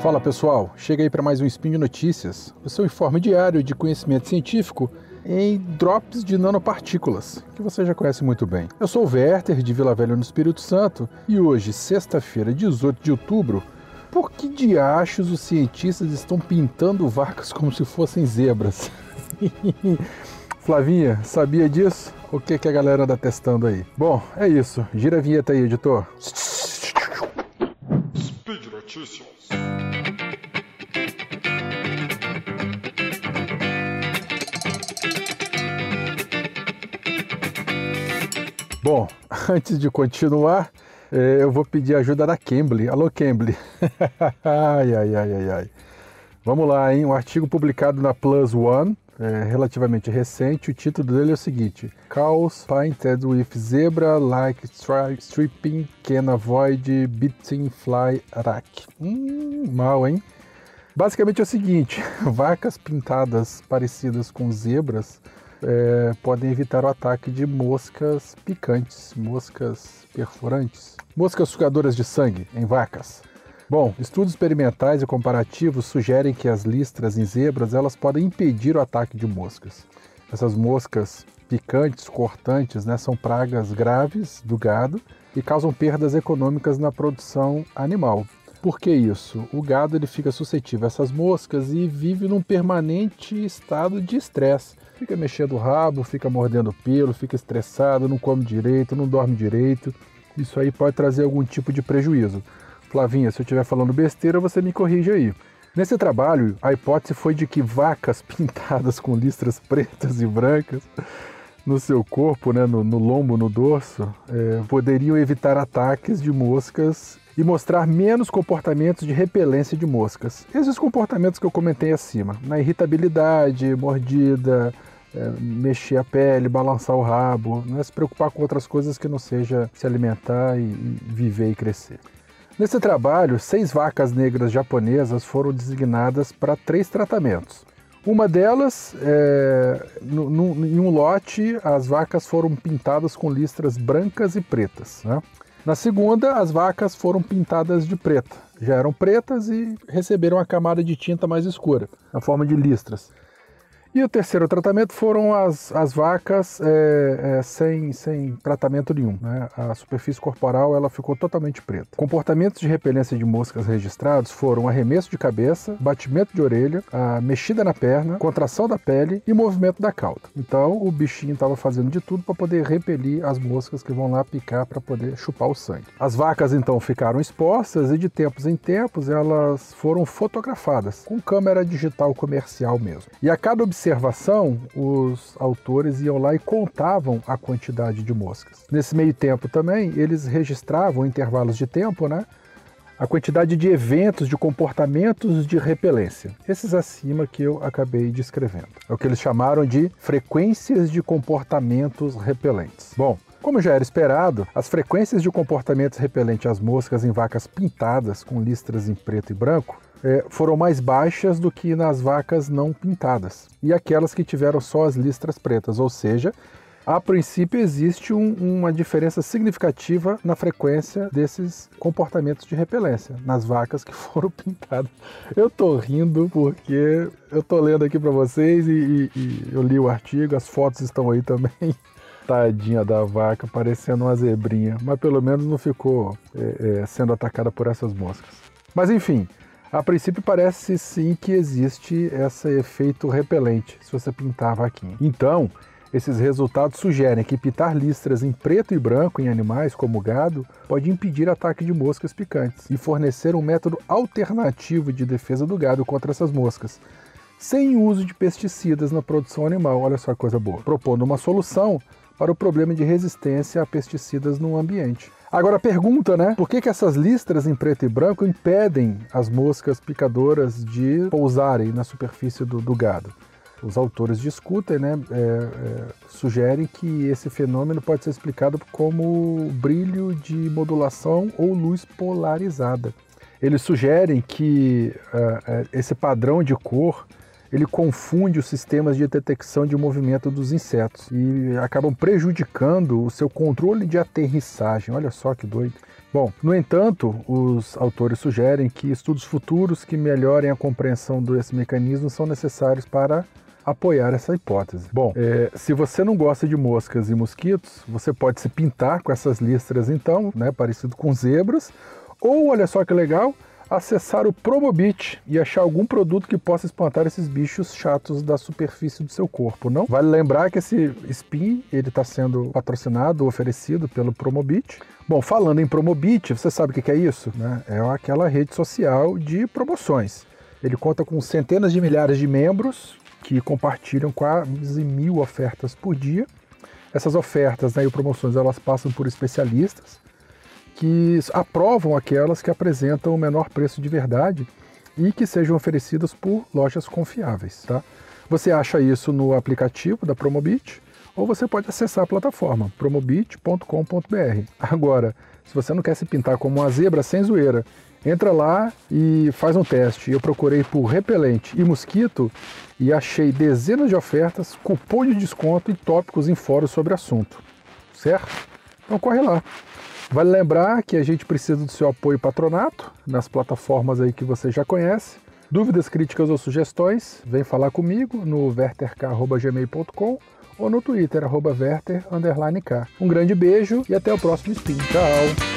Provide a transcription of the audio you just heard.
Fala pessoal, chega aí para mais um Spin de Notícias, o seu informe diário de conhecimento científico em drops de nanopartículas, que você já conhece muito bem. Eu sou o Werther, de Vila Velha no Espírito Santo, e hoje, sexta-feira, 18 de outubro, por que diachos os cientistas estão pintando vacas como se fossem zebras? Flavinha, sabia disso? O que, que a galera anda testando aí? Bom, é isso. Gira a vinheta aí, editor. Speed Notícias. Bom, antes de continuar, eh, eu vou pedir ajuda da Cambly. Alô, Cambly. ai, ai, ai, ai, ai. Vamos lá, hein? Um artigo publicado na Plus One, é, relativamente recente. O título dele é o seguinte: Cows painted with zebra-like stripping can avoid beating fly attack. Hum, mal, hein? Basicamente é o seguinte: vacas pintadas parecidas com zebras é, podem evitar o ataque de moscas picantes, moscas perfurantes, moscas sugadoras de sangue em vacas. Bom, estudos experimentais e comparativos sugerem que as listras em zebras elas podem impedir o ataque de moscas. Essas moscas picantes, cortantes, né, são pragas graves do gado e causam perdas econômicas na produção animal. Por que isso? O gado ele fica suscetível a essas moscas e vive num permanente estado de estresse. Fica mexendo o rabo, fica mordendo o pelo, fica estressado, não come direito, não dorme direito. Isso aí pode trazer algum tipo de prejuízo. Flavinha, se eu estiver falando besteira, você me corrige aí. Nesse trabalho, a hipótese foi de que vacas pintadas com listras pretas e brancas no seu corpo, né, no, no lombo, no dorso, é, poderiam evitar ataques de moscas e mostrar menos comportamentos de repelência de moscas. Esses comportamentos que eu comentei acima, na irritabilidade, mordida, é, mexer a pele, balançar o rabo, não é se preocupar com outras coisas que não seja se alimentar e, e viver e crescer. Nesse trabalho, seis vacas negras japonesas foram designadas para três tratamentos. Uma delas, é, no, no, em um lote, as vacas foram pintadas com listras brancas e pretas. Né? Na segunda, as vacas foram pintadas de preta. Já eram pretas e receberam a camada de tinta mais escura, na forma de listras. E o terceiro tratamento foram as, as vacas é, é, sem, sem tratamento nenhum. Né? A superfície corporal ela ficou totalmente preta. Comportamentos de repelência de moscas registrados foram arremesso de cabeça, batimento de orelha, a mexida na perna, contração da pele e movimento da cauda. Então o bichinho estava fazendo de tudo para poder repelir as moscas que vão lá picar para poder chupar o sangue. As vacas então ficaram expostas e de tempos em tempos elas foram fotografadas com câmera digital comercial mesmo. E a cada observação, os autores iam lá e contavam a quantidade de moscas. Nesse meio tempo também, eles registravam intervalos de tempo, né? A quantidade de eventos, de comportamentos de repelência. Esses acima que eu acabei descrevendo. É o que eles chamaram de frequências de comportamentos repelentes. Bom, como já era esperado, as frequências de comportamentos repelentes às moscas em vacas pintadas com listras em preto e branco é, foram mais baixas do que nas vacas não pintadas e aquelas que tiveram só as listras pretas, ou seja, a princípio existe um, uma diferença significativa na frequência desses comportamentos de repelência nas vacas que foram pintadas. Eu tô rindo porque eu tô lendo aqui para vocês e, e, e eu li o artigo, as fotos estão aí também. Tadinha da vaca, parecendo uma zebrinha, mas pelo menos não ficou é, é, sendo atacada por essas moscas. Mas enfim, a princípio parece sim que existe esse efeito repelente se você pintar a vaquinha. Então, esses resultados sugerem que pintar listras em preto e branco em animais como gado pode impedir ataque de moscas picantes e fornecer um método alternativo de defesa do gado contra essas moscas, sem uso de pesticidas na produção animal. Olha só que coisa boa. Propondo uma solução para o problema de resistência a pesticidas no ambiente. Agora pergunta, né? Por que, que essas listras em preto e branco impedem as moscas picadoras de pousarem na superfície do, do gado? Os autores discutem, né? É, é, sugerem que esse fenômeno pode ser explicado como brilho de modulação ou luz polarizada. Eles sugerem que uh, esse padrão de cor ele confunde os sistemas de detecção de movimento dos insetos e acabam prejudicando o seu controle de aterrissagem. Olha só que doido. Bom, no entanto, os autores sugerem que estudos futuros que melhorem a compreensão desse mecanismo são necessários para apoiar essa hipótese. Bom, é, se você não gosta de moscas e mosquitos, você pode se pintar com essas listras então, né, parecido com zebras, ou olha só que legal, acessar o Promobit e achar algum produto que possa espantar esses bichos chatos da superfície do seu corpo, não? Vale lembrar que esse spin ele está sendo patrocinado, oferecido pelo Promobit. Bom, falando em Promobit, você sabe o que é isso? Né? É aquela rede social de promoções. Ele conta com centenas de milhares de membros que compartilham quase mil ofertas por dia. Essas ofertas né, e promoções elas passam por especialistas que aprovam aquelas que apresentam o menor preço de verdade e que sejam oferecidas por lojas confiáveis. Tá? Você acha isso no aplicativo da Promobit ou você pode acessar a plataforma promobit.com.br. Agora, se você não quer se pintar como uma zebra sem zoeira, entra lá e faz um teste. Eu procurei por repelente e mosquito e achei dezenas de ofertas, cupom de desconto e tópicos em fóruns sobre assunto. Certo? Então corre lá. Vale lembrar que a gente precisa do seu apoio patronato nas plataformas aí que você já conhece. Dúvidas, críticas ou sugestões, vem falar comigo no verterk.gmail.com ou no Twitter, arroba verter, Um grande beijo e até o próximo spin. Tchau!